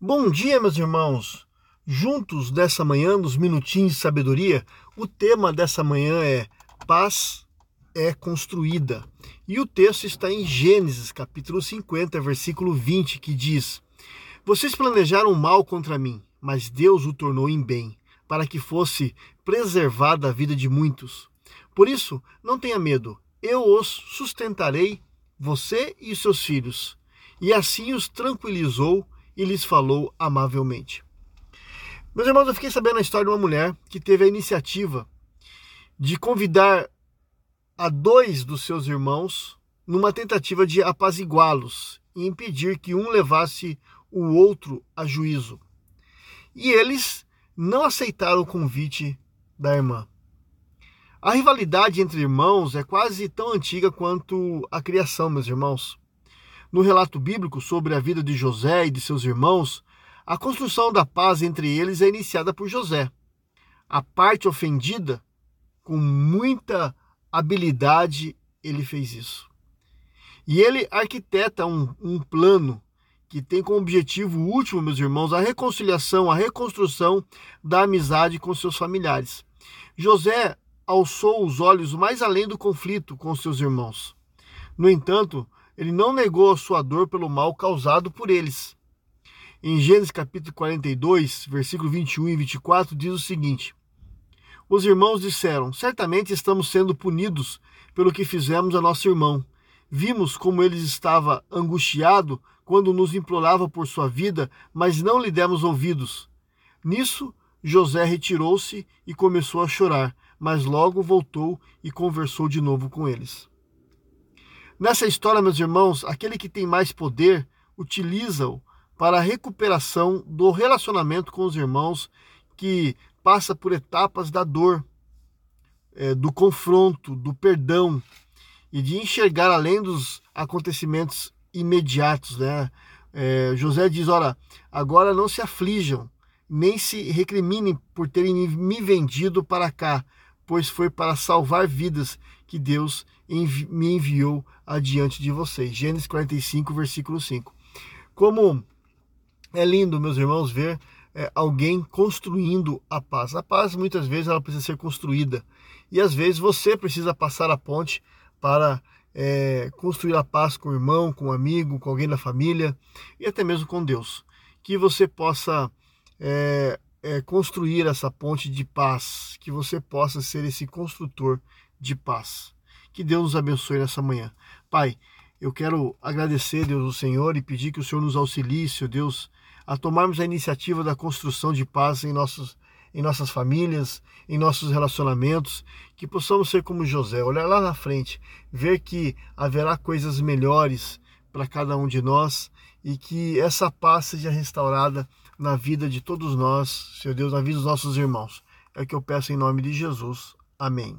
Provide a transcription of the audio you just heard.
Bom dia, meus irmãos. Juntos nessa manhã, nos minutinhos de sabedoria, o tema dessa manhã é Paz é construída. E o texto está em Gênesis, capítulo 50, versículo 20, que diz: Vocês planejaram mal contra mim, mas Deus o tornou em bem, para que fosse preservada a vida de muitos. Por isso, não tenha medo, eu os sustentarei, você e seus filhos. E assim os tranquilizou e lhes falou amavelmente. Meus irmãos, eu fiquei sabendo a história de uma mulher que teve a iniciativa de convidar a dois dos seus irmãos numa tentativa de apaziguá-los e impedir que um levasse o outro a juízo. E eles não aceitaram o convite da irmã. A rivalidade entre irmãos é quase tão antiga quanto a criação, meus irmãos. No relato bíblico sobre a vida de José e de seus irmãos, a construção da paz entre eles é iniciada por José. A parte ofendida, com muita habilidade, ele fez isso. E ele arquiteta um, um plano que tem como objetivo último, meus irmãos, a reconciliação, a reconstrução da amizade com seus familiares. José alçou os olhos mais além do conflito com seus irmãos. No entanto, ele não negou a sua dor pelo mal causado por eles. Em Gênesis capítulo 42, versículo 21 e 24, diz o seguinte: Os irmãos disseram: Certamente estamos sendo punidos pelo que fizemos a nosso irmão. Vimos como ele estava angustiado quando nos implorava por sua vida, mas não lhe demos ouvidos. Nisso, José retirou-se e começou a chorar, mas logo voltou e conversou de novo com eles. Nessa história, meus irmãos, aquele que tem mais poder utiliza-o para a recuperação do relacionamento com os irmãos que passa por etapas da dor, é, do confronto, do perdão e de enxergar além dos acontecimentos imediatos, né? É, José diz: Ora, agora não se aflijam, nem se recriminem por terem me vendido para cá, pois foi para salvar vidas que Deus envi me enviou adiante de vocês. Gênesis 45, versículo 5. Como é lindo, meus irmãos, ver é, alguém construindo a paz. A paz, muitas vezes, ela precisa ser construída. E às vezes você precisa passar a ponte para é, construir a paz com o irmão, com o um amigo, com alguém da família e até mesmo com Deus. Que você possa é, é, construir essa ponte de paz, que você possa ser esse construtor de paz. Que Deus nos abençoe nessa manhã. Pai, eu quero agradecer, Deus, o Senhor e pedir que o Senhor nos auxilie, Senhor Deus, a tomarmos a iniciativa da construção de paz em, nossos, em nossas famílias, em nossos relacionamentos, que possamos ser como José, olhar lá na frente, ver que haverá coisas melhores para cada um de nós e que essa paz seja restaurada na vida de todos nós, Senhor Deus, na vida dos nossos irmãos. É o que eu peço em nome de Jesus. Amém.